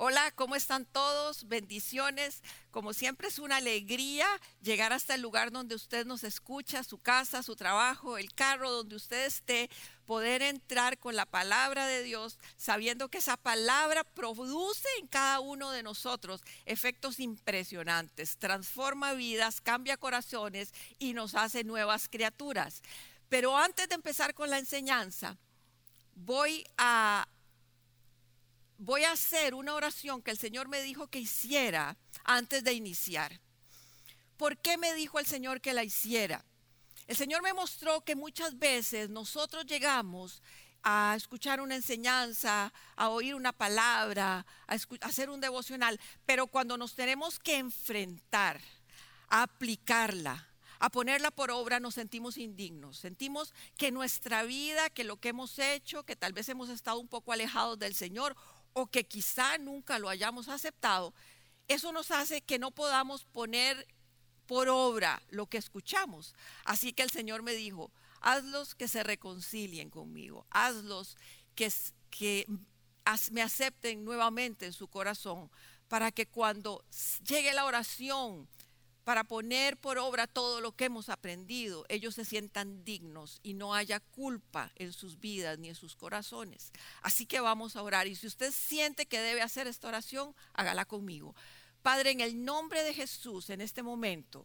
Hola, ¿cómo están todos? Bendiciones. Como siempre es una alegría llegar hasta el lugar donde usted nos escucha, su casa, su trabajo, el carro, donde usted esté, poder entrar con la palabra de Dios, sabiendo que esa palabra produce en cada uno de nosotros efectos impresionantes, transforma vidas, cambia corazones y nos hace nuevas criaturas. Pero antes de empezar con la enseñanza, voy a voy a hacer una oración que el Señor me dijo que hiciera antes de iniciar. ¿Por qué me dijo el Señor que la hiciera? El Señor me mostró que muchas veces nosotros llegamos a escuchar una enseñanza, a oír una palabra, a, hacer un devocional, pero cuando nos tenemos que enfrentar, a aplicarla, a ponerla por obra, nos sentimos indignos. Sentimos que nuestra vida, que lo que hemos hecho, que tal vez hemos estado un poco alejados del Señor o que quizá nunca lo hayamos aceptado, eso nos hace que no podamos poner por obra lo que escuchamos. Así que el Señor me dijo, hazlos que se reconcilien conmigo, hazlos que, que me acepten nuevamente en su corazón, para que cuando llegue la oración, para poner por obra todo lo que hemos aprendido, ellos se sientan dignos y no haya culpa en sus vidas ni en sus corazones. Así que vamos a orar y si usted siente que debe hacer esta oración, hágala conmigo. Padre, en el nombre de Jesús, en este momento,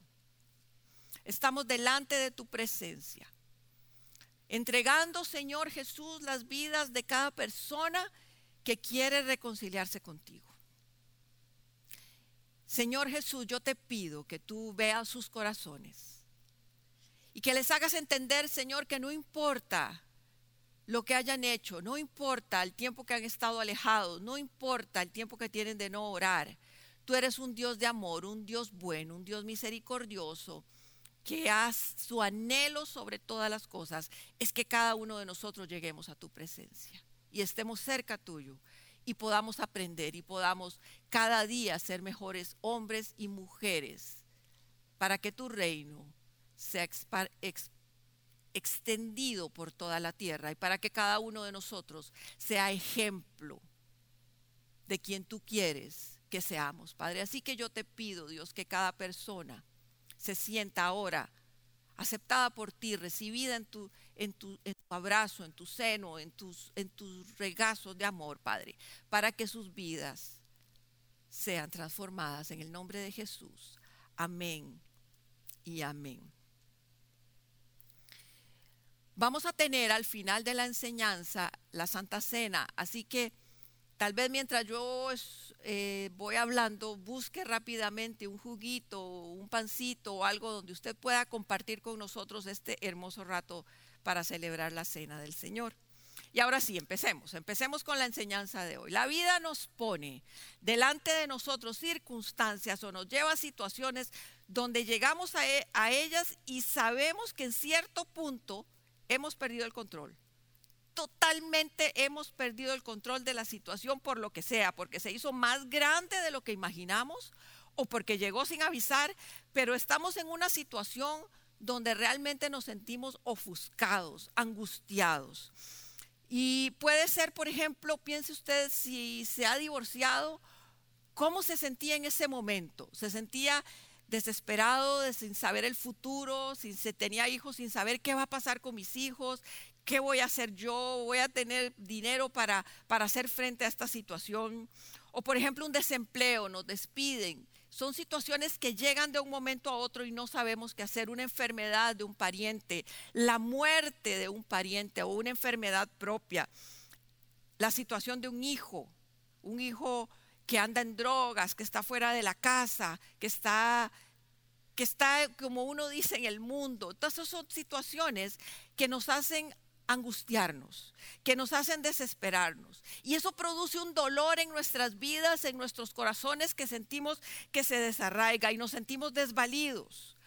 estamos delante de tu presencia, entregando, Señor Jesús, las vidas de cada persona que quiere reconciliarse contigo. Señor Jesús, yo te pido que tú veas sus corazones y que les hagas entender, Señor, que no importa lo que hayan hecho, no importa el tiempo que han estado alejados, no importa el tiempo que tienen de no orar. Tú eres un Dios de amor, un Dios bueno, un Dios misericordioso, que has su anhelo sobre todas las cosas es que cada uno de nosotros lleguemos a tu presencia y estemos cerca tuyo y podamos aprender y podamos cada día ser mejores hombres y mujeres para que tu reino sea extendido por toda la tierra y para que cada uno de nosotros sea ejemplo de quien tú quieres que seamos, Padre. Así que yo te pido, Dios, que cada persona se sienta ahora aceptada por ti, recibida en tu, en tu, abrazo, en tu seno, en tus, en tus regazos de amor, Padre, para que sus vidas sean transformadas en el nombre de Jesús. Amén y amén. Vamos a tener al final de la enseñanza la Santa Cena, así que tal vez mientras yo eh, voy hablando, busque rápidamente un juguito, un pancito o algo donde usted pueda compartir con nosotros este hermoso rato para celebrar la cena del Señor. Y ahora sí, empecemos. Empecemos con la enseñanza de hoy. La vida nos pone delante de nosotros circunstancias o nos lleva a situaciones donde llegamos a, e, a ellas y sabemos que en cierto punto hemos perdido el control totalmente hemos perdido el control de la situación por lo que sea, porque se hizo más grande de lo que imaginamos o porque llegó sin avisar, pero estamos en una situación donde realmente nos sentimos ofuscados, angustiados. Y puede ser, por ejemplo, piense usted si se ha divorciado, ¿cómo se sentía en ese momento? ¿Se sentía desesperado, sin saber el futuro, sin se tenía hijos, sin saber qué va a pasar con mis hijos, qué voy a hacer yo, voy a tener dinero para, para hacer frente a esta situación? O por ejemplo, un desempleo, nos despiden, son situaciones que llegan de un momento a otro y no sabemos qué hacer. Una enfermedad de un pariente, la muerte de un pariente o una enfermedad propia. La situación de un hijo, un hijo que anda en drogas, que está fuera de la casa, que está que está como uno dice en el mundo. Todas esas son situaciones que nos hacen angustiarnos, que nos hacen desesperarnos. Y eso produce un dolor en nuestras vidas, en nuestros corazones, que sentimos que se desarraiga y nos sentimos desvalidos.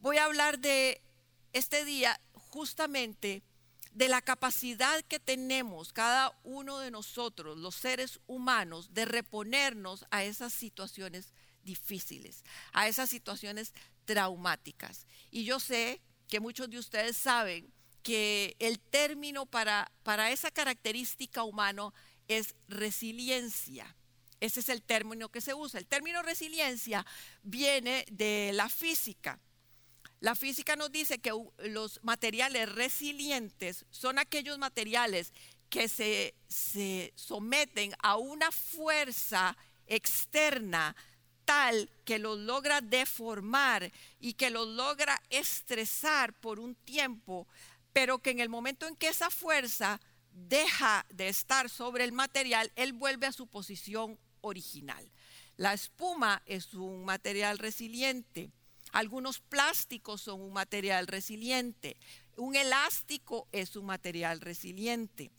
Voy a hablar de este día justamente de la capacidad que tenemos cada uno de nosotros, los seres humanos, de reponernos a esas situaciones difíciles, a esas situaciones traumáticas. Y yo sé que muchos de ustedes saben que el término para, para esa característica humana es resiliencia. Ese es el término que se usa. El término resiliencia viene de la física. La física nos dice que los materiales resilientes son aquellos materiales que se, se someten a una fuerza externa tal que los logra deformar y que los logra estresar por un tiempo, pero que en el momento en que esa fuerza deja de estar sobre el material, él vuelve a su posición original. La espuma es un material resiliente. Algunos plásticos son un material resiliente. Un elástico es un material resiliente.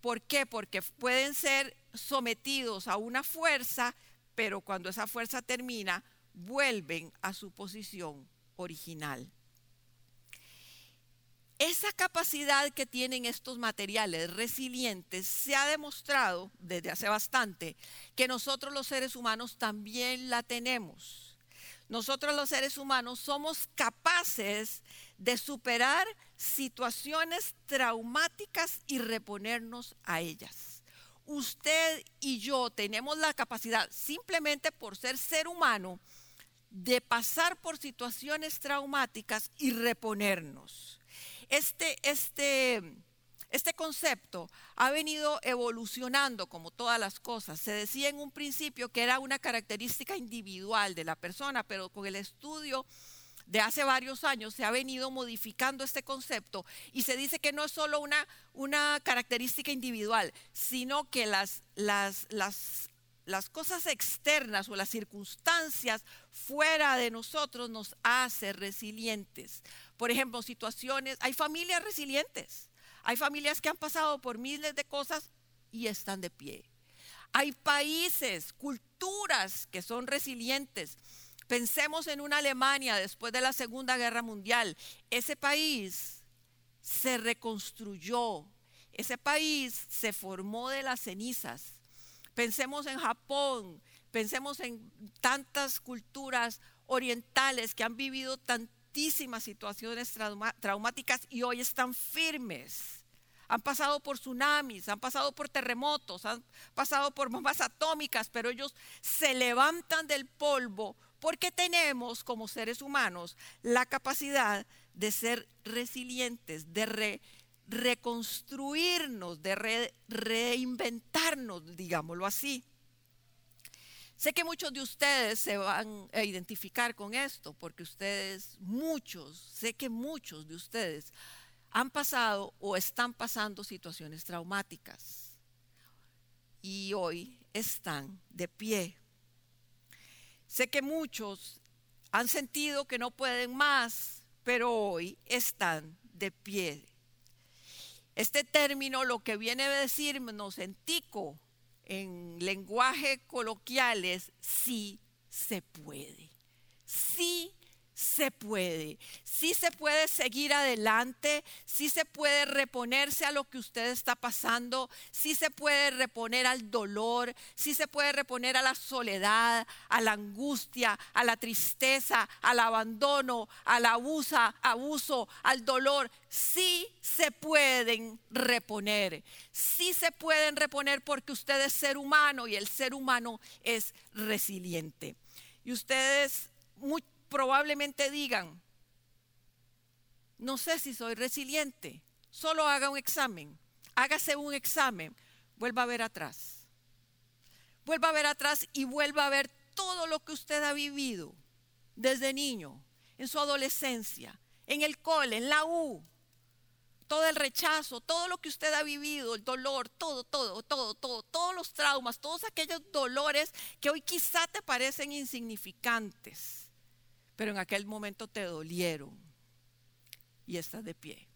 ¿Por qué? Porque pueden ser sometidos a una fuerza, pero cuando esa fuerza termina, vuelven a su posición original. Esa capacidad que tienen estos materiales resilientes se ha demostrado desde hace bastante que nosotros los seres humanos también la tenemos. Nosotros los seres humanos somos capaces de superar situaciones traumáticas y reponernos a ellas. Usted y yo tenemos la capacidad, simplemente por ser ser humano, de pasar por situaciones traumáticas y reponernos. Este, este, este concepto ha venido evolucionando como todas las cosas. Se decía en un principio que era una característica individual de la persona, pero con el estudio de hace varios años se ha venido modificando este concepto y se dice que no es solo una, una característica individual, sino que las, las, las, las cosas externas o las circunstancias fuera de nosotros nos hacen resilientes. Por ejemplo, situaciones, hay familias resilientes, hay familias que han pasado por miles de cosas y están de pie. Hay países, culturas que son resilientes. Pensemos en una Alemania después de la Segunda Guerra Mundial. Ese país se reconstruyó, ese país se formó de las cenizas. Pensemos en Japón, pensemos en tantas culturas orientales que han vivido tantísimas situaciones traumáticas y hoy están firmes. Han pasado por tsunamis, han pasado por terremotos, han pasado por bombas atómicas, pero ellos se levantan del polvo porque tenemos como seres humanos la capacidad de ser resilientes, de reconstruirnos, de reinventarnos, digámoslo así. Sé que muchos de ustedes se van a identificar con esto, porque ustedes, muchos, sé que muchos de ustedes han pasado o están pasando situaciones traumáticas y hoy están de pie Sé que muchos han sentido que no pueden más, pero hoy están de pie. Este término lo que viene a decirnos en tico, en lenguaje coloquial, es sí se puede. Sí se puede, sí se puede seguir adelante, sí se puede reponerse a lo que usted está pasando, sí se puede reponer al dolor, sí se puede reponer a la soledad, a la angustia, a la tristeza, al abandono, al abuso, abuso, al dolor. Sí se pueden reponer, sí se pueden reponer porque usted es ser humano y el ser humano es resiliente. Y ustedes, probablemente digan, no sé si soy resiliente, solo haga un examen, hágase un examen, vuelva a ver atrás, vuelva a ver atrás y vuelva a ver todo lo que usted ha vivido desde niño, en su adolescencia, en el cole, en la U, todo el rechazo, todo lo que usted ha vivido, el dolor, todo, todo, todo, todo, todos los traumas, todos aquellos dolores que hoy quizá te parecen insignificantes pero en aquel momento te dolieron y estás de pie.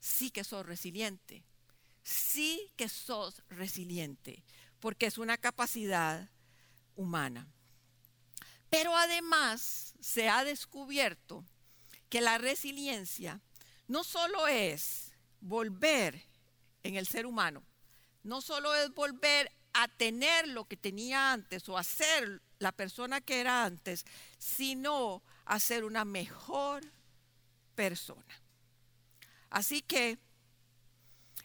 Sí que sos resiliente, sí que sos resiliente, porque es una capacidad humana. Pero además se ha descubierto que la resiliencia no solo es volver en el ser humano, no solo es volver a tener lo que tenía antes o hacer la persona que era antes, sino a ser una mejor persona. Así que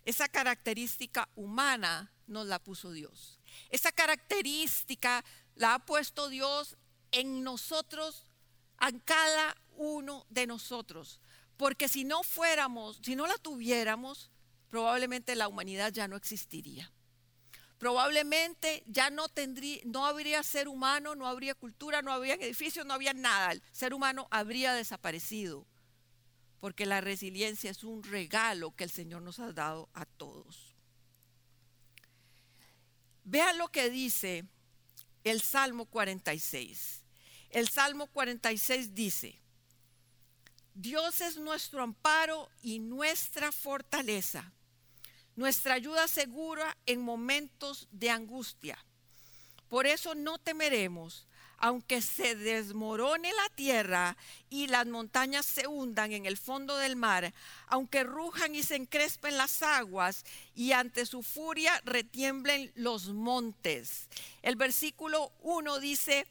esa característica humana nos la puso Dios. Esa característica la ha puesto Dios en nosotros, en cada uno de nosotros. Porque si no fuéramos, si no la tuviéramos, probablemente la humanidad ya no existiría. Probablemente ya no tendría, no habría ser humano, no habría cultura, no habría edificios, no había nada. El ser humano habría desaparecido. Porque la resiliencia es un regalo que el Señor nos ha dado a todos. Vean lo que dice el Salmo 46. El Salmo 46 dice, Dios es nuestro amparo y nuestra fortaleza, nuestra ayuda segura en momentos de angustia. Por eso no temeremos, aunque se desmorone la tierra y las montañas se hundan en el fondo del mar, aunque rujan y se encrespen las aguas y ante su furia retiemblen los montes. El versículo 1 dice,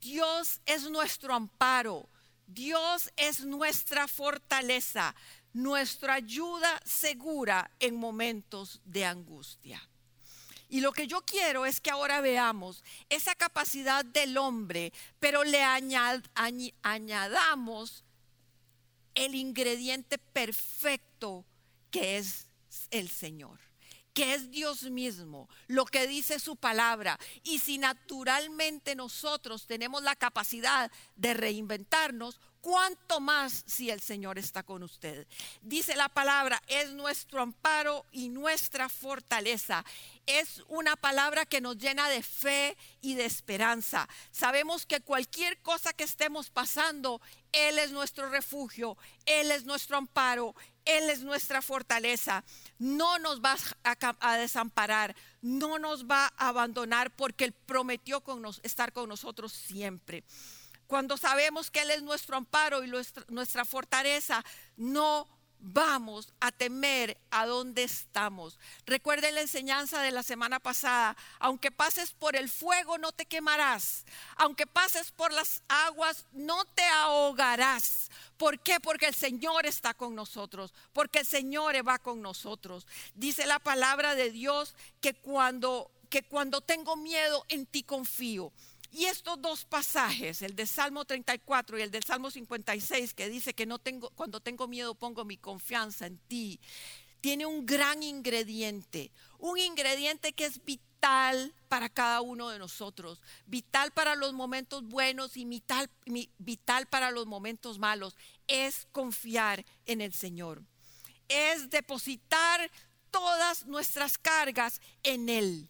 Dios es nuestro amparo, Dios es nuestra fortaleza, nuestra ayuda segura en momentos de angustia. Y lo que yo quiero es que ahora veamos esa capacidad del hombre, pero le añadamos el ingrediente perfecto que es el Señor que es Dios mismo, lo que dice su palabra. Y si naturalmente nosotros tenemos la capacidad de reinventarnos, ¿cuánto más si el Señor está con usted? Dice la palabra, es nuestro amparo y nuestra fortaleza. Es una palabra que nos llena de fe y de esperanza. Sabemos que cualquier cosa que estemos pasando, Él es nuestro refugio, Él es nuestro amparo, él es nuestra fortaleza. No nos va a, desamparar, no nos va a abandonar porque Él prometió estar con nosotros siempre. Cuando sabemos que Él es nuestro amparo y nuestra fortaleza, no vamos a temer a dónde estamos. Recuerden la enseñanza de la semana pasada, aunque pases por el fuego no te quemarás, aunque pases por las aguas no te ahogarás. ¿Por qué? Porque el Señor está con nosotros, porque el Señor va con nosotros. Dice la palabra de Dios que cuando que cuando tengo miedo en ti confío. Y estos dos pasajes, el de Salmo 34 y el del Salmo 56, que dice que no tengo, cuando tengo miedo pongo mi confianza en ti, tiene un gran ingrediente, un ingrediente que es vital para cada uno de nosotros, vital para los momentos buenos y vital, vital para los momentos malos, es confiar en el Señor, es depositar todas nuestras cargas en Él.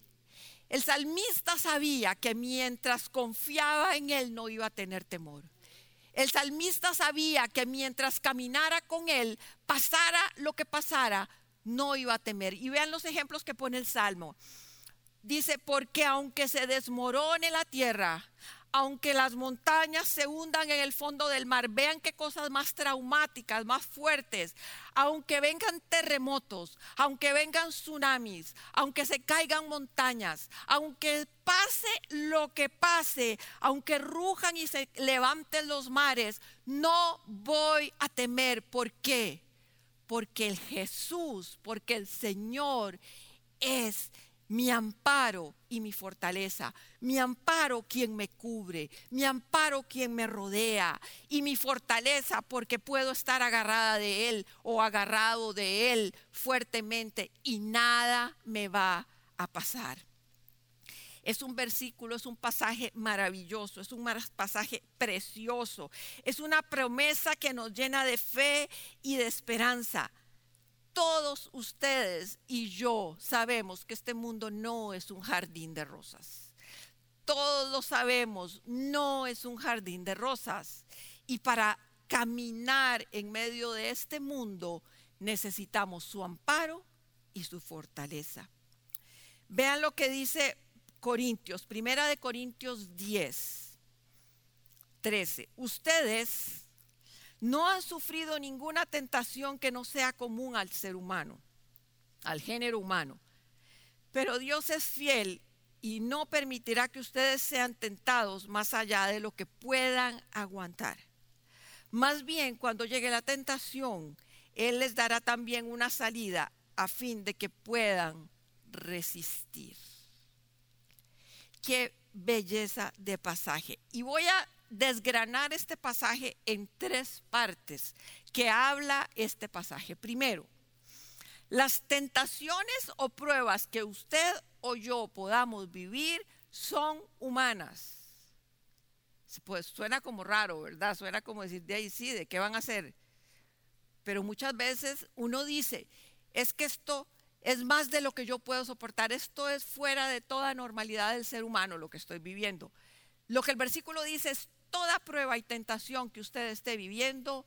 El salmista sabía que mientras confiaba en Él no iba a tener temor. El salmista sabía que mientras caminara con Él, pasara lo que pasara, no iba a temer. Y vean los ejemplos que pone el Salmo. Dice, porque aunque se desmorone la tierra, aunque las montañas se hundan en el fondo del mar, vean qué cosas más traumáticas, más fuertes, aunque vengan terremotos, aunque vengan tsunamis, aunque se caigan montañas, aunque pase lo que pase, aunque rujan y se levanten los mares, no voy a temer. ¿Por qué? Porque el Jesús, porque el Señor es mi amparo y mi fortaleza, mi amparo quien me cubre, mi amparo quien me rodea y mi fortaleza porque puedo estar agarrada de Él o agarrado de Él fuertemente y nada me va a pasar. Es un versículo, es un pasaje maravilloso, es un pasaje precioso, es una promesa que nos llena de fe y de esperanza todos ustedes y yo sabemos que este mundo no es un jardín de rosas. Todos lo sabemos, no es un jardín de rosas. Y para caminar en medio de este mundo necesitamos su amparo y su fortaleza. Vean lo que dice Corintios, primera de Corintios 10, 13. Ustedes no han sufrido ninguna tentación que no sea común al ser humano, al género humano. Pero Dios es fiel y no permitirá que ustedes sean tentados más allá de lo que puedan aguantar. Más bien, cuando llegue la tentación, Él les dará también una salida a fin de que puedan resistir. qué belleza de pasaje. Y voy a desgranar este pasaje en tres partes que habla este pasaje. Primero, las tentaciones o pruebas que usted o yo podamos vivir son humanas. Pues suena como raro, ¿verdad? Suena como decir, de ahí sí, ¿de qué van a hacer? Pero muchas veces uno dice, es que esto es más de lo que yo puedo soportar, esto es fuera de toda normalidad del ser humano lo que estoy viviendo. Lo que el versículo dice es, toda prueba y tentación que usted esté viviendo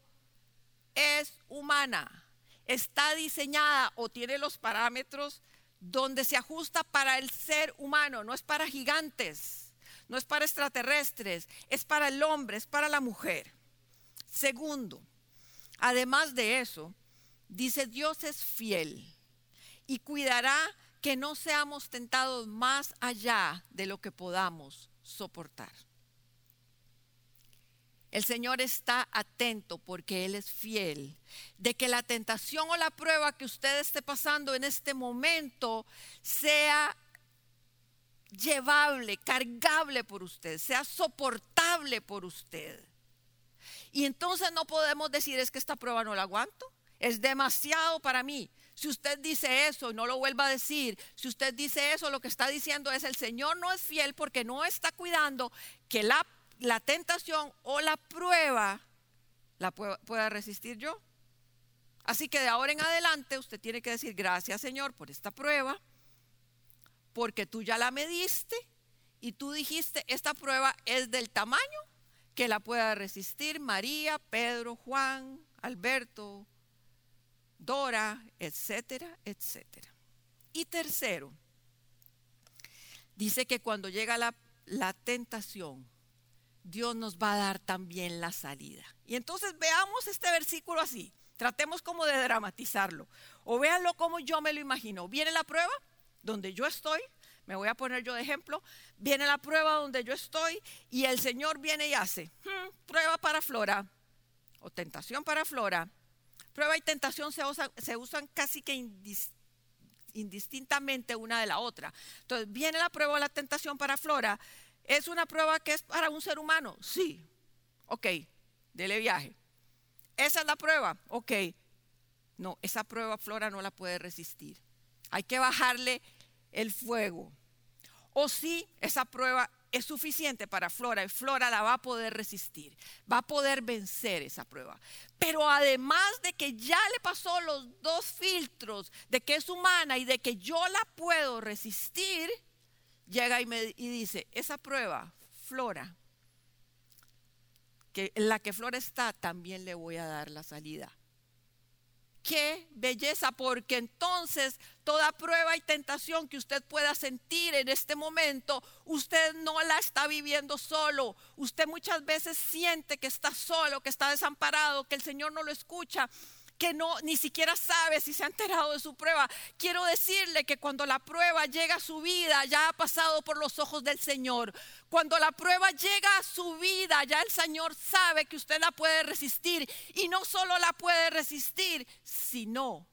es humana está diseñada o tiene los parámetros donde se ajusta para el ser humano, no es para gigantes, no es para extraterrestres, es para el hombre, es para la mujer. Segundo, además de eso, dice Dios es fiel y cuidará que no seamos tentados más allá de lo que podamos soportar. El Señor está atento porque Él es fiel. De que la tentación o la prueba que usted esté pasando en este momento sea llevable, cargable por usted, sea soportable por usted. Y entonces no podemos decir es que esta prueba no la aguanto, es demasiado para mí. Si usted dice eso, no lo vuelva a decir. Si usted dice eso, lo que está diciendo es el Señor no es fiel porque no está cuidando que la la tentación o la prueba la pueda resistir yo. Así que de ahora en adelante usted tiene que decir gracias Señor por esta prueba, porque tú ya la mediste y tú dijiste esta prueba es del tamaño que la pueda resistir María, Pedro, Juan, Alberto, Dora, etcétera, etcétera. Y tercero, dice que cuando llega la, la tentación, Dios nos va a dar también la salida. Y entonces veamos este versículo así. Tratemos como de dramatizarlo. O véanlo como yo me lo imagino. Viene la prueba donde yo estoy. Me voy a poner yo de ejemplo. Viene la prueba donde yo estoy y el Señor viene y hace hmm, prueba para Flora o tentación para Flora. Prueba y tentación se, se usan casi que indistintamente una de la otra. Entonces viene la prueba o la tentación para Flora ¿Es una prueba que es para un ser humano? Sí. Ok, dele viaje. ¿Esa es la prueba? Ok. No, esa prueba Flora no la puede resistir. Hay que bajarle el fuego. O sí, esa prueba es suficiente para Flora y Flora la va a poder resistir, va a poder vencer esa prueba. Pero además de que ya le pasó los dos filtros de que es humana y de que yo la puedo resistir, llega y, me, y dice, esa prueba, Flora, que en la que Flora está, también le voy a dar la salida. Qué belleza, porque entonces toda prueba y tentación que usted pueda sentir en este momento, usted no la está viviendo solo. Usted muchas veces siente que está solo, que está desamparado, que el Señor no lo escucha que no ni siquiera sabe si se ha enterado de su prueba. Quiero decirle que cuando la prueba llega a su vida, ya ha pasado por los ojos del Señor. Cuando la prueba llega a su vida, ya el Señor sabe que usted la puede resistir y no solo la puede resistir, sino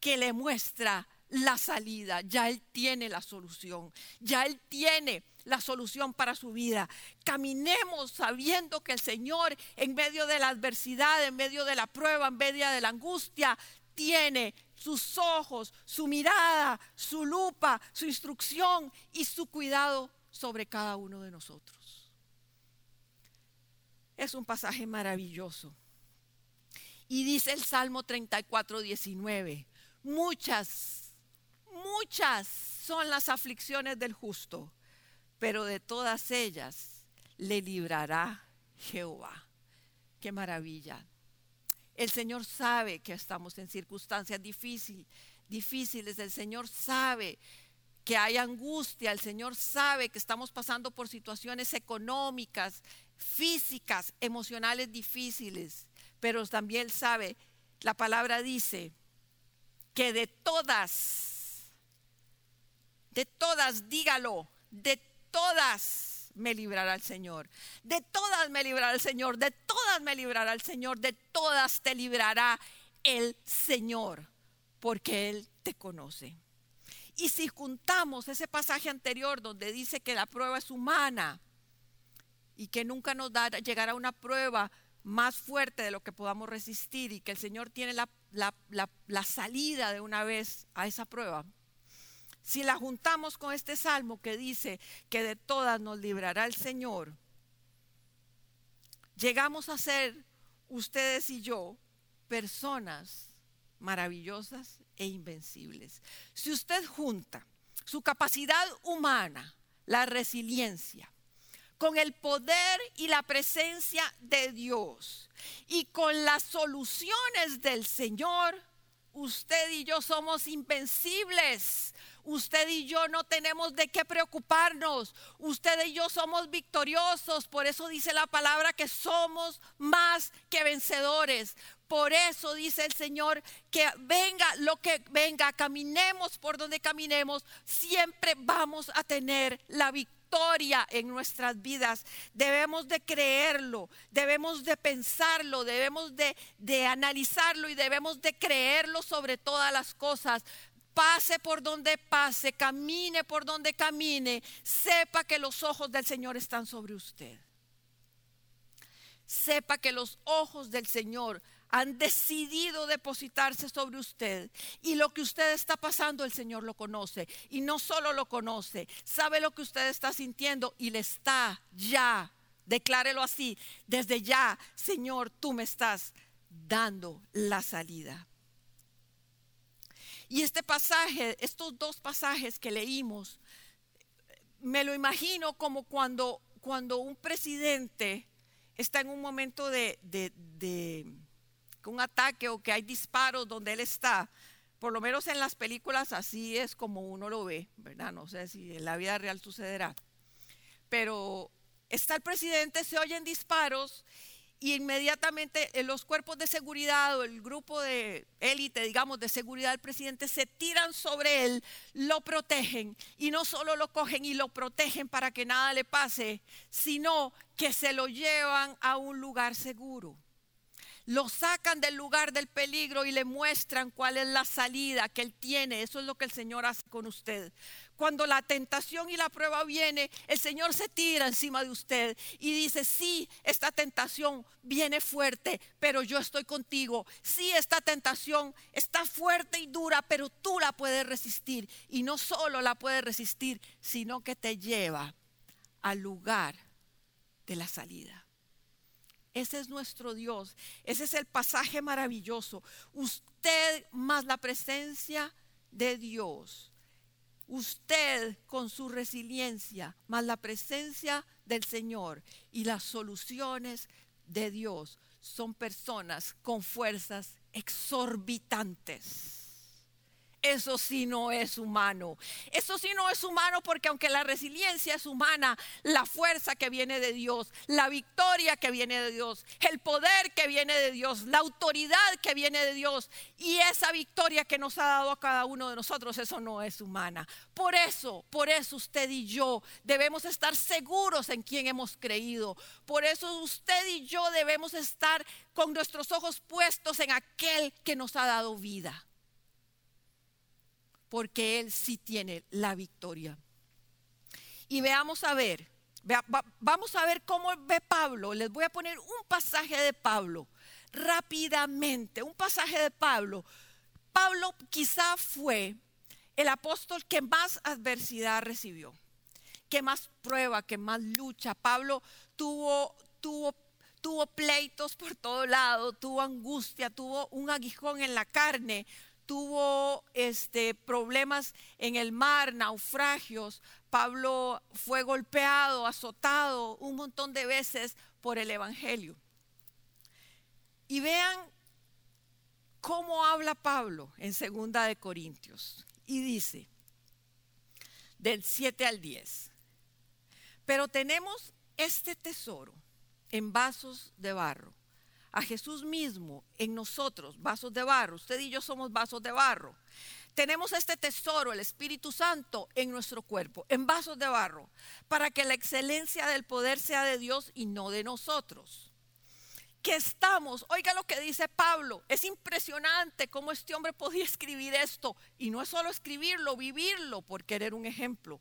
que le muestra la salida, ya Él tiene la solución, ya Él tiene la solución para su vida. Caminemos sabiendo que el Señor en medio de la adversidad, en medio de la prueba, en medio de la angustia, tiene sus ojos, su mirada, su lupa, su instrucción y su cuidado sobre cada uno de nosotros. Es un pasaje maravilloso. Y dice el Salmo 34, 19, muchas, muchas son las aflicciones del justo, pero de todas ellas le librará Jehová. Qué maravilla. El Señor sabe que estamos en circunstancias difíciles. El Señor sabe que hay angustia. El Señor sabe que estamos pasando por situaciones económicas, físicas, emocionales difíciles. Pero también sabe, la palabra dice que de todas, de todas, dígalo, de todas me librará el Señor. De todas me librará el Señor. De todas me librará el Señor. De todas te librará el Señor. Porque Él te conoce. Y si juntamos ese pasaje anterior donde dice que la prueba es humana y que nunca nos da llegar a una prueba más fuerte de lo que podamos resistir y que el Señor tiene la, la salida de una vez a esa prueba, si la juntamos con este salmo que dice que de todas nos librará el Señor, llegamos a ser ustedes y yo personas maravillosas e invencibles. Si usted junta su capacidad humana, la resiliencia, con el poder y la presencia de Dios y con las soluciones del Señor, usted y yo somos invencibles. Usted y yo no tenemos de qué preocuparnos. Usted y yo somos victoriosos. Por eso dice la palabra que somos más que vencedores. Por eso dice el Señor que venga lo que venga, caminemos por donde caminemos, siempre vamos a tener la victoria en nuestras vidas. Debemos de creerlo, debemos de pensarlo, debemos de, de, analizarlo y debemos de creerlo sobre todas las cosas. Pase por donde pase, camine por donde camine, sepa que los ojos del Señor están sobre usted. Sepa que los ojos del Señor han decidido depositarse sobre usted y lo que usted está pasando el Señor lo conoce y no solo lo conoce, sabe lo que usted está sintiendo y le está ya, declárelo así, desde ya, Señor, tú me estás dando la salida. Y este pasaje, estos dos pasajes que leímos, me lo imagino como cuando, cuando un presidente está en un momento de, de un ataque o que hay disparos donde él está, por lo menos en las películas así es como uno lo ve, ¿verdad? No sé si en la vida real sucederá. Pero está el presidente, se oyen disparos y inmediatamente los cuerpos de seguridad o el grupo de élite, digamos, de seguridad del presidente se tiran sobre él, lo protegen y no solo lo cogen y lo protegen para que nada le pase, sino que se lo llevan a un lugar seguro lo sacan del lugar del peligro y le muestran cuál es la salida que él tiene. Eso es lo que el Señor hace con usted. Cuando la tentación y la prueba viene, el Señor se tira encima de usted y dice, sí, esta tentación viene fuerte, pero yo estoy contigo. Sí, esta tentación está fuerte y dura, pero tú la puedes resistir. Y no solo la puedes resistir, sino que te lleva al lugar de la salida. Ese es nuestro Dios. Ese es el pasaje maravilloso. Usted más la presencia de Dios. Usted con su resiliencia, más la presencia del Señor y las soluciones de Dios son personas con fuerzas exorbitantes. Eso sí no es humano. Eso sí no es humano porque aunque la resiliencia es humana, la fuerza que viene de Dios, la victoria que viene de Dios, el poder que viene de Dios, la autoridad que viene de Dios y esa victoria que nos ha dado a cada uno de nosotros, eso no es humana. Por eso, por eso usted y yo debemos estar seguros en quien hemos creído. Por eso usted y yo debemos estar con nuestros ojos puestos en aquel que nos ha dado vida porque Él sí tiene la victoria. Y veamos a ver, vamos a ver cómo ve Pablo. Les voy a poner un pasaje de Pablo rápidamente, un pasaje de Pablo. Pablo quizá fue el apóstol que más adversidad recibió, que más prueba, que más lucha. Pablo tuvo, tuvo, tuvo pleitos por todo lado, tuvo angustia, tuvo un aguijón en la carne, tuvo este, problemas en el mar, naufragios. Pablo fue golpeado, azotado un montón de veces por el Evangelio. Y vean cómo habla Pablo en Segunda de Corintios. Y dice, del 7 al 10, pero tenemos este tesoro en vasos de barro a Jesús mismo en nosotros, vasos de barro. Usted y yo somos vasos de barro. Tenemos este tesoro, el Espíritu Santo, en nuestro cuerpo, en vasos de barro, para que la excelencia del poder sea de Dios y no de nosotros. que estamos, oiga lo que dice Pablo, es impresionante cómo este hombre podía escribir esto. Y no es solo escribirlo, vivirlo por querer un ejemplo.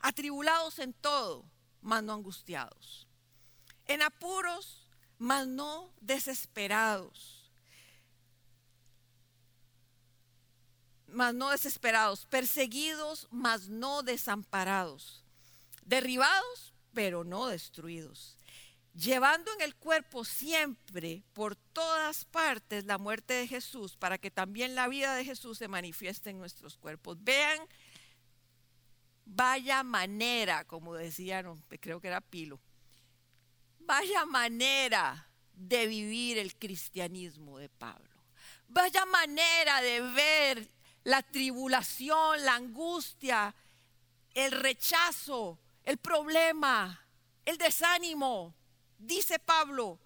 Atribulados en todo, mas no angustiados. En apuros, mas no desesperados. Mas no desesperados. Perseguidos, mas no desamparados. Derribados, pero no destruidos llevando en el cuerpo siempre por todas partes la muerte de Jesús, para que también la vida de Jesús se manifieste en nuestros cuerpos. Vean, vaya manera, como decían, creo que era Pilo, vaya manera de vivir el cristianismo de Pablo. Vaya manera de ver la tribulación, la angustia, el rechazo, el problema, el desánimo, Dice Pablo,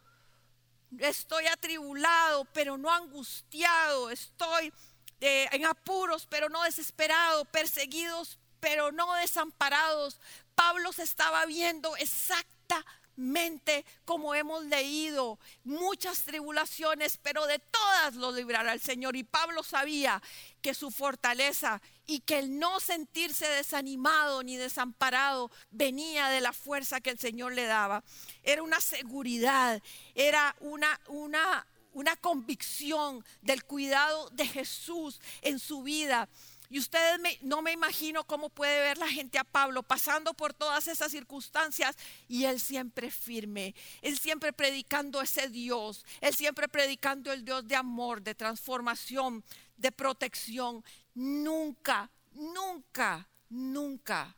estoy atribulado, pero no angustiado, estoy eh, en apuros, pero no desesperado, perseguidos, pero no desamparados. Pablo se estaba viendo exactamente mente como hemos leído, muchas tribulaciones, pero de todas lo librará el Señor. Y Pablo sabía que su fortaleza y que el no sentirse desanimado ni desamparado venía de la fuerza que el Señor le daba. Era una seguridad, era una, una, una convicción del cuidado de Jesús en su vida. Y ustedes no me imagino cómo puede ver la gente a Pablo pasando por todas esas circunstancias y él siempre firme, él siempre predicando ese Dios, él siempre predicando el Dios de amor, de transformación, de protección. Nunca, nunca, nunca.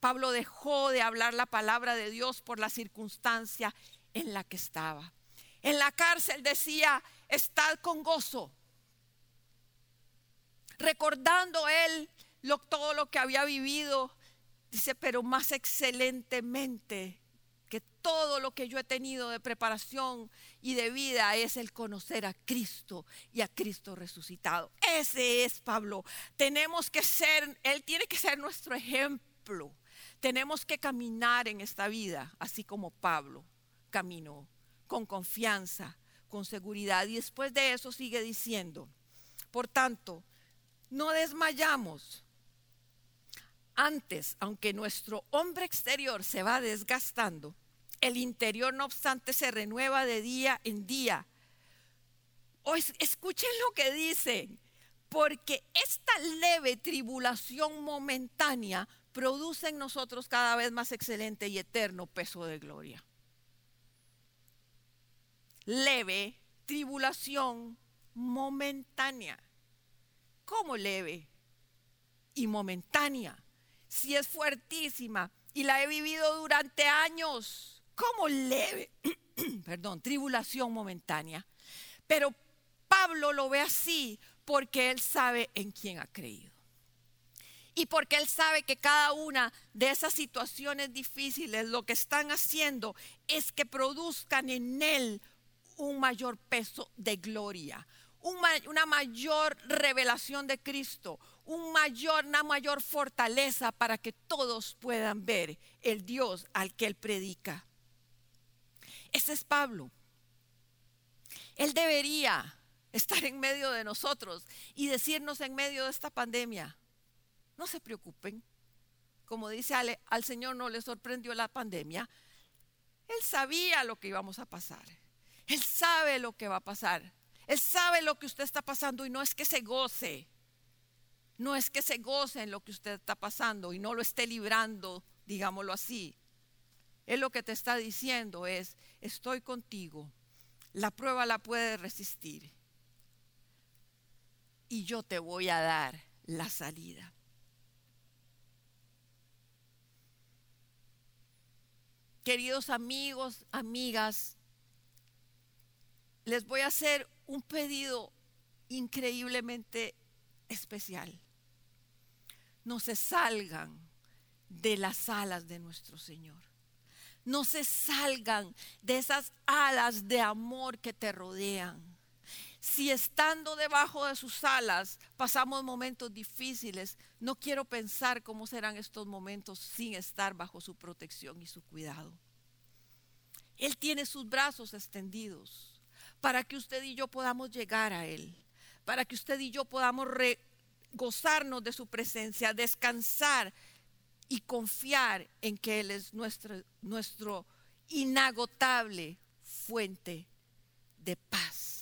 Pablo dejó de hablar la palabra de Dios por la circunstancia en la que estaba. En la cárcel decía, estad con gozo recordando él todo lo que había vivido, dice, pero más excelentemente que todo lo que yo he tenido de preparación y de vida es el conocer a Cristo y a Cristo resucitado. Ese es Pablo. Tenemos que ser, Él tiene que ser nuestro ejemplo. Tenemos que caminar en esta vida, así como Pablo caminó, con confianza, con seguridad. Y después de eso sigue diciendo, por tanto, no desmayamos. Antes, aunque nuestro hombre exterior se va desgastando, el interior no obstante se renueva de día en día. O escuchen lo que dicen, porque esta leve tribulación momentánea produce en nosotros cada vez más excelente y eterno peso de gloria. Leve tribulación momentánea como leve y momentánea, si es fuertísima y la he vivido durante años, como leve, perdón, tribulación momentánea. Pero Pablo lo ve así porque él sabe en quién ha creído. Y porque él sabe que cada una de esas situaciones difíciles lo que están haciendo es que produzcan en él un mayor peso de gloria, una mayor revelación de Cristo, un mayor, una mayor fortaleza para que todos puedan ver el Dios al que él predica. Ese es Pablo. Él debería estar en medio de nosotros y decirnos en medio de esta pandemia, no se preocupen. Como dice Ale, al Señor no le sorprendió la pandemia. Él sabía lo que íbamos a pasar. Él sabe lo que va a pasar. Él sabe lo que usted está pasando y no es que se goce. No es que se goce en lo que usted está pasando y no lo esté librando, digámoslo así. Él lo que te está diciendo es, estoy contigo. La prueba la puede resistir. Y yo te voy a dar la salida. Queridos amigos, amigas, les voy a hacer un pedido increíblemente especial. No se salgan de las alas de nuestro Señor. No se salgan de esas alas de amor que te rodean. Si estando debajo de sus alas pasamos momentos difíciles, no quiero pensar cómo serán estos momentos sin estar bajo su protección y su cuidado. Él tiene sus brazos extendidos para que usted y yo podamos llegar a Él, para que usted y yo podamos gozarnos de su presencia, descansar y confiar en que Él es nuestro, nuestro inagotable fuente de paz.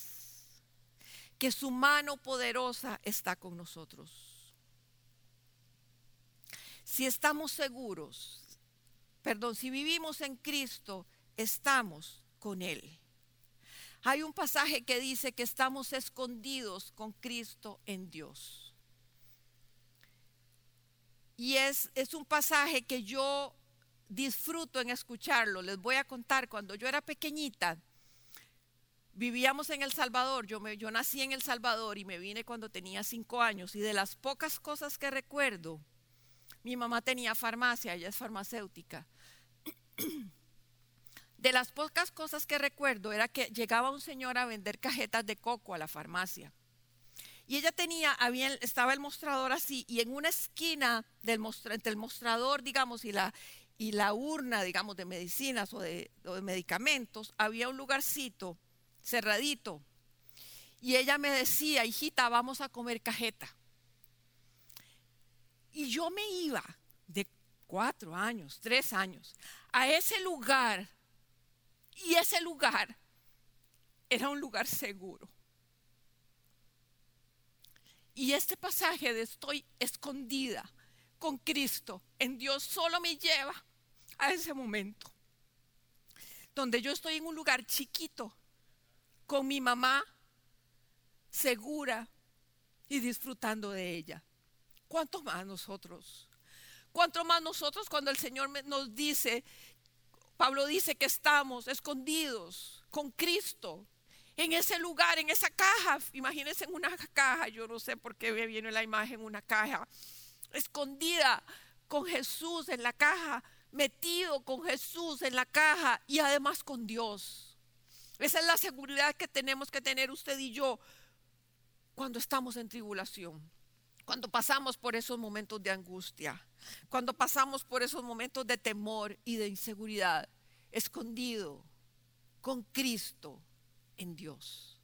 Que su mano poderosa está con nosotros. Si estamos seguros, perdón, si vivimos en Cristo, estamos con Él. Hay un pasaje que dice que estamos escondidos con Cristo en Dios. Y es, es un pasaje que yo disfruto en escucharlo. Les voy a contar, cuando yo era pequeñita, vivíamos en El Salvador, yo, me, yo nací en El Salvador y me vine cuando tenía cinco años y de las pocas cosas que recuerdo, mi mamá tenía farmacia, ella es farmacéutica. De las pocas cosas que recuerdo era que llegaba un señor a vender cajetas de coco a la farmacia. Y ella tenía, había, estaba el mostrador así, y en una esquina del entre el mostrador, digamos, y la, y la urna, digamos, de medicinas o de, o de medicamentos, había un lugarcito cerradito. Y ella me decía, hijita, vamos a comer cajeta. Y yo me iba de cuatro años, tres años, a ese lugar y ese lugar era un lugar seguro. Y este pasaje de estoy escondida con Cristo en Dios solo me lleva a ese momento. Donde yo estoy en un lugar chiquito con mi mamá segura y disfrutando de ella. ¿Cuánto más nosotros? ¿Cuánto más nosotros cuando el Señor nos dice Pablo dice que estamos escondidos con Cristo en ese lugar, en esa caja. Imagínense en una caja, yo no sé por qué viene la imagen, una caja escondida con Jesús en la caja, metido con Jesús en la caja y además con Dios. Esa es la seguridad que tenemos que tener usted y yo cuando estamos en tribulación, cuando pasamos por esos momentos de angustia cuando pasamos por esos momentos de temor y de inseguridad, escondido con Cristo en Dios.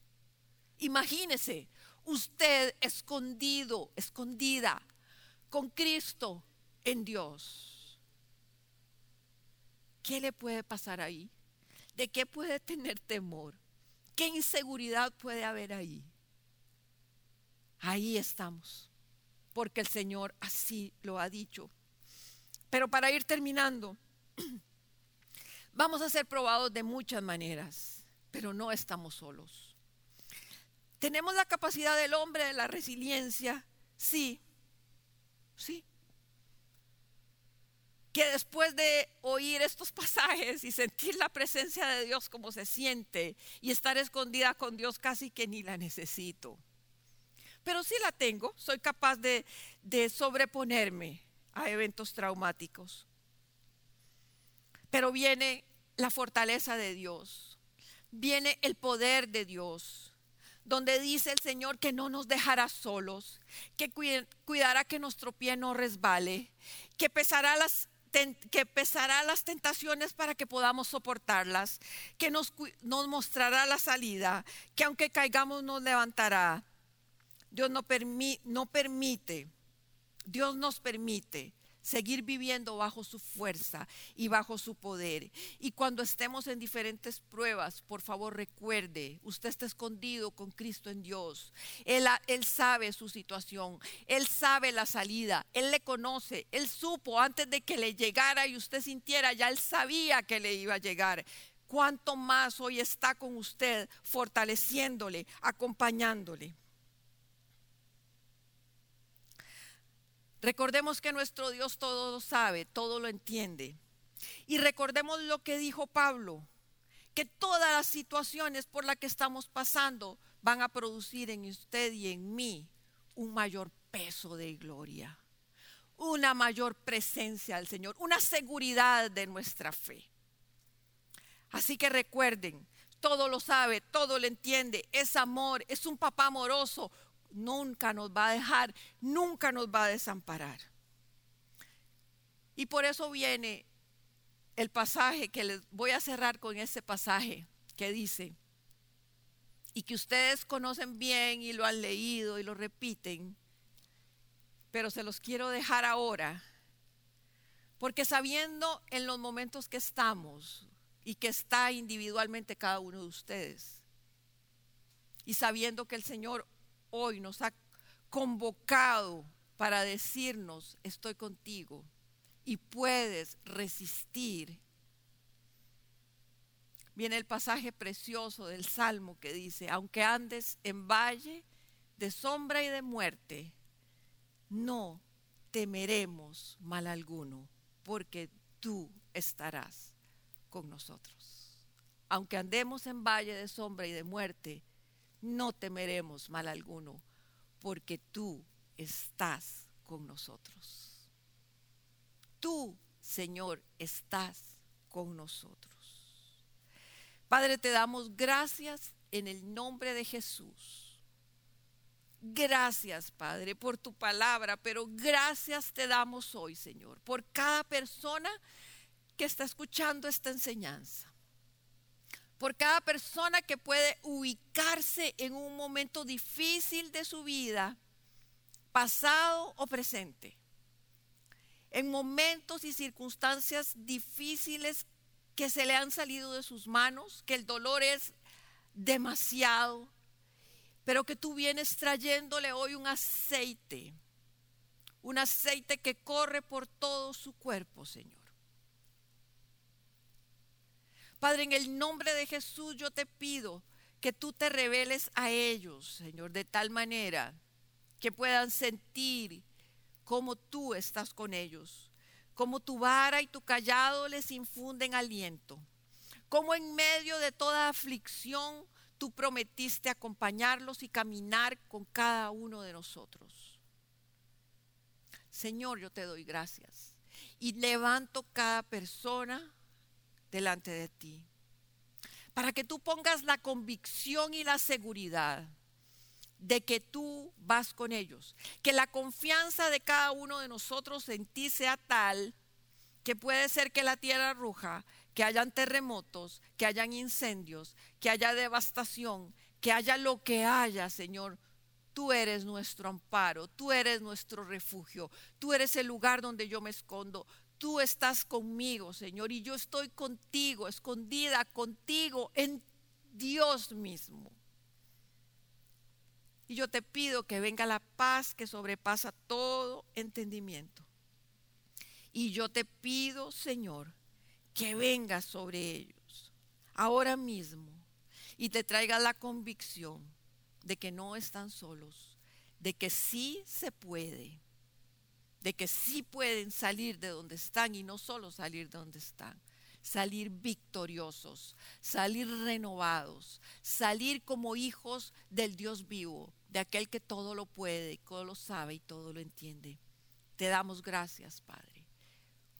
Imagínese usted escondido, escondida con Cristo en Dios. ¿Qué le puede pasar ahí? ¿De qué puede tener temor? ¿Qué inseguridad puede haber ahí? Ahí estamos porque el Señor así lo ha dicho. Pero para ir terminando, vamos a ser probados de muchas maneras, pero no estamos solos. ¿Tenemos la capacidad del hombre de la resiliencia? Sí, sí. Que después de oír estos pasajes y sentir la presencia de Dios como se siente y estar escondida con Dios casi que ni la necesito pero sí la tengo, soy capaz de, sobreponerme a eventos traumáticos. Pero viene la fortaleza de Dios, viene el poder de Dios, donde dice el Señor que no nos dejará solos, que cuidará que nuestro pie no resbale, que pesará las que pesará las tentaciones para que podamos soportarlas, que nos, nos mostrará la salida, que aunque caigamos nos levantará, Dios no, permite, Dios nos permite seguir viviendo bajo su fuerza y bajo su poder. Y cuando estemos en diferentes pruebas, por favor recuerde, usted está escondido con Cristo en Dios. Él, él, sabe su situación, Él sabe la salida, Él le conoce, Él supo antes de que le llegara y usted sintiera, ya Él sabía que le iba a llegar. Cuánto más hoy está con usted, fortaleciéndole, acompañándole. Recordemos que nuestro Dios todo lo sabe, todo lo entiende. Y recordemos lo que dijo Pablo, que todas las situaciones por las que estamos pasando van a producir en usted y en mí un mayor peso de gloria, una mayor presencia del Señor, una seguridad de nuestra fe. Así que recuerden, todo lo sabe, todo lo entiende, es amor, es un papá amoroso, nunca nos va a dejar, nunca nos va a desamparar. Y por eso viene el pasaje que les voy a cerrar con ese pasaje que dice, y que ustedes conocen bien y lo han leído y lo repiten, pero se los quiero dejar ahora, porque sabiendo en los momentos que estamos y que está individualmente cada uno de ustedes, y sabiendo que el Señor hoy nos ha convocado para decirnos, estoy contigo y puedes resistir. Viene el pasaje precioso del Salmo que dice, aunque andes en valle de sombra y de muerte, no temeremos mal alguno, porque tú estarás con nosotros. Aunque andemos en valle de sombra y de muerte, no temeremos mal alguno, porque tú estás con nosotros. Tú, Señor, estás con nosotros. Padre, te damos gracias en el nombre de Jesús. Gracias, Padre, por tu palabra, pero gracias te damos hoy, Señor, por cada persona que está escuchando esta enseñanza. Por cada persona que puede ubicarse en un momento difícil de su vida, pasado o presente. En momentos y circunstancias difíciles que se le han salido de sus manos, que el dolor es demasiado, pero que tú vienes trayéndole hoy un aceite, un aceite que corre por todo su cuerpo, Señor. Padre, en el nombre de Jesús yo te pido que tú te reveles a ellos, Señor, de tal manera que puedan sentir cómo tú estás con ellos como tu vara y tu callado les infunden aliento, como en medio de toda aflicción tú prometiste acompañarlos y caminar con cada uno de nosotros. Señor, yo te doy gracias y levanto cada persona delante de ti, para que tú pongas la convicción y la seguridad de que tú vas con ellos. Que la confianza de cada uno de nosotros en ti sea tal que puede ser que la tierra ruja, que hayan terremotos, que hayan incendios, que haya devastación, que haya lo que haya, Señor. Tú eres nuestro amparo, tú eres nuestro refugio, tú eres el lugar donde yo me escondo. Tú estás conmigo, Señor, y yo estoy contigo, escondida contigo en Dios mismo. Y yo te pido que venga la paz que sobrepasa todo entendimiento. Y yo te pido, Señor, que venga sobre ellos ahora mismo y te traiga la convicción de que no están solos, de que sí se puede, de que sí pueden salir de donde están y no solo salir de donde están, salir victoriosos, salir renovados, salir como hijos del Dios vivo, de aquel que todo lo puede, todo lo sabe y todo lo entiende. Te damos gracias, Padre,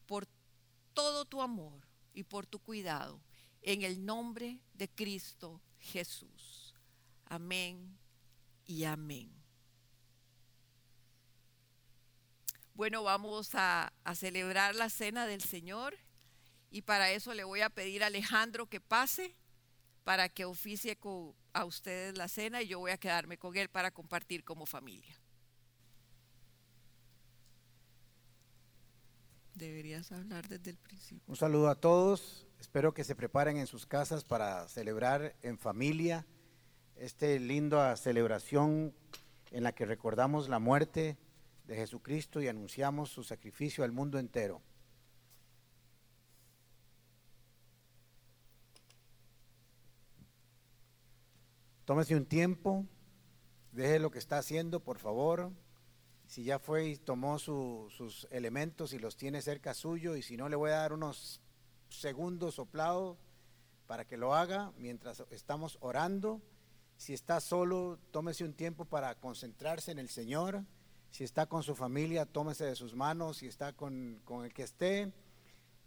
por todo tu amor y por tu cuidado, en el nombre de Cristo Jesús. Amén y amén. Bueno, vamos a, a celebrar la cena del Señor. Y para eso le voy a pedir a Alejandro que pase para que oficie con, a ustedes la cena y yo voy a quedarme con él para compartir como familia. Deberías hablar desde el principio. Un saludo a todos. Espero que se preparen en sus casas para celebrar en familia esta linda celebración en la que recordamos la muerte de Jesucristo y anunciamos su sacrificio al mundo entero. Tómese un tiempo, deje lo que está haciendo, por favor. Si ya fue y tomó sus elementos y los tiene cerca suyo, y si no, le voy a dar unos segundos soplados para que lo haga mientras estamos orando. Si está solo, tómese un tiempo para concentrarse en el Señor. Si está con su familia, tómese de sus manos. Si está con, el que esté,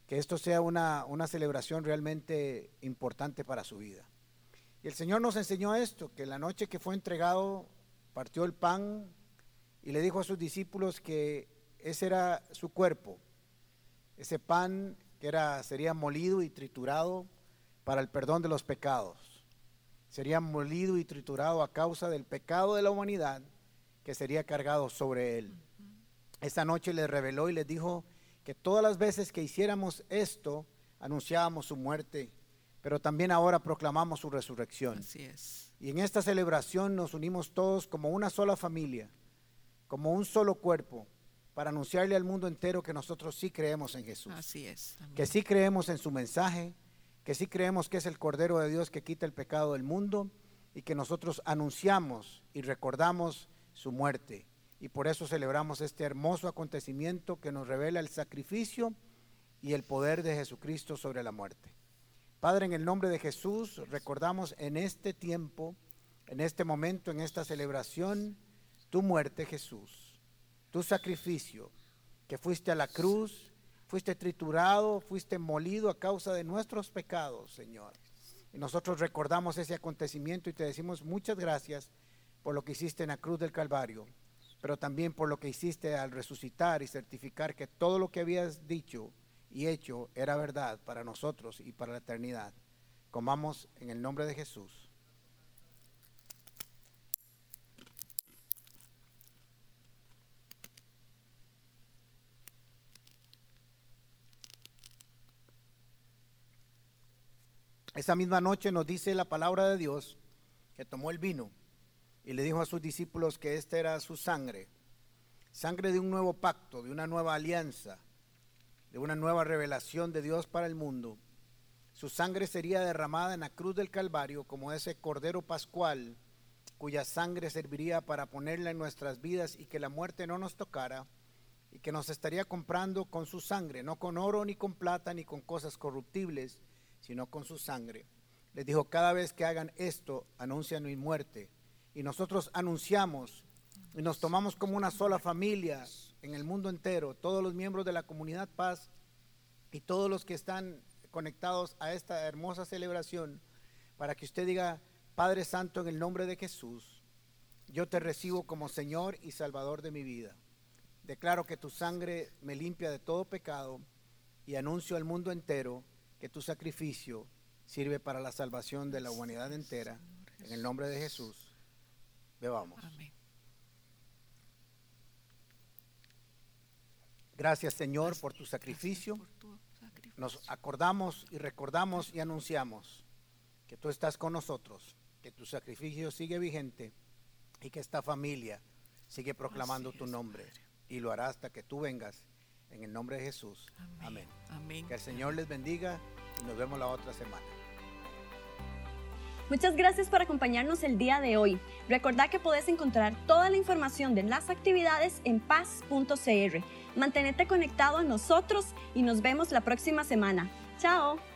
que esto sea una, una celebración realmente importante para su vida. Y el Señor nos enseñó esto, que la noche que fue entregado, partió el pan y le dijo a sus discípulos que ese era su cuerpo, ese pan que era, sería molido y triturado para el perdón de los pecados. Sería molido y triturado a causa del pecado de la humanidad que sería cargado sobre él. Esta noche le reveló y les dijo que todas las veces que hiciéramos esto, anunciábamos su muerte, pero también ahora proclamamos su resurrección. Así es. Y en esta celebración nos unimos todos como una sola familia, como un solo cuerpo, para anunciarle al mundo entero que nosotros sí creemos en Jesús. Así es. Que sí creemos en su mensaje, que sí creemos que es el Cordero de Dios que quita el pecado del mundo y que nosotros anunciamos y recordamos su muerte. Y por eso celebramos este hermoso acontecimiento que nos revela el sacrificio y el poder de Jesucristo sobre la muerte. Padre, en el nombre de Jesús, recordamos en este tiempo, en este momento, en esta celebración, tu muerte, Jesús, tu sacrificio, que fuiste a la cruz, fuiste triturado, fuiste molido a causa de nuestros pecados, Señor. Y nosotros recordamos ese acontecimiento y te decimos muchas gracias por lo que hiciste en la cruz del Calvario, pero también por lo que hiciste al resucitar y certificar que todo lo que habías dicho y hecho era verdad para nosotros y para la eternidad. Comamos en el nombre de Jesús. Esa misma noche nos dice la palabra de Dios que tomó el vino y le dijo a sus discípulos que esta era su sangre, sangre de un nuevo pacto, de una nueva alianza, de una nueva revelación de Dios para el mundo. Su sangre sería derramada en la cruz del Calvario como ese cordero pascual cuya sangre serviría para ponerla en nuestras vidas y que la muerte no nos tocara y que nos estaría comprando con su sangre, no con oro ni con plata ni con cosas corruptibles, sino con su sangre. Les dijo, cada vez que hagan esto, anuncian mi muerte. Y nosotros anunciamos y nos tomamos como una sola familia en el mundo entero, todos los miembros de la comunidad Paz y todos los que están conectados a esta hermosa celebración, para que usted diga, Padre Santo, en el nombre de Jesús, yo te recibo como Señor y Salvador de mi vida. Declaro que tu sangre me limpia de todo pecado y anuncio al mundo entero que tu sacrificio sirve para la salvación de la humanidad entera. En el nombre de Jesús, bebamos. Amén. Gracias Señor por tu sacrificio. Nos acordamos y recordamos y anunciamos que tú estás con nosotros, que tu sacrificio sigue vigente y que esta familia sigue proclamando tu nombre. Padre. Y lo hará hasta que tú vengas en el nombre de Jesús. Amén. Amén. Que el Señor les bendiga y nos vemos la otra semana. Muchas gracias por acompañarnos el día de hoy. Recordad que podés encontrar toda la información de las actividades en paz.cr. Mantenete conectado a nosotros y nos vemos la próxima semana. Chao.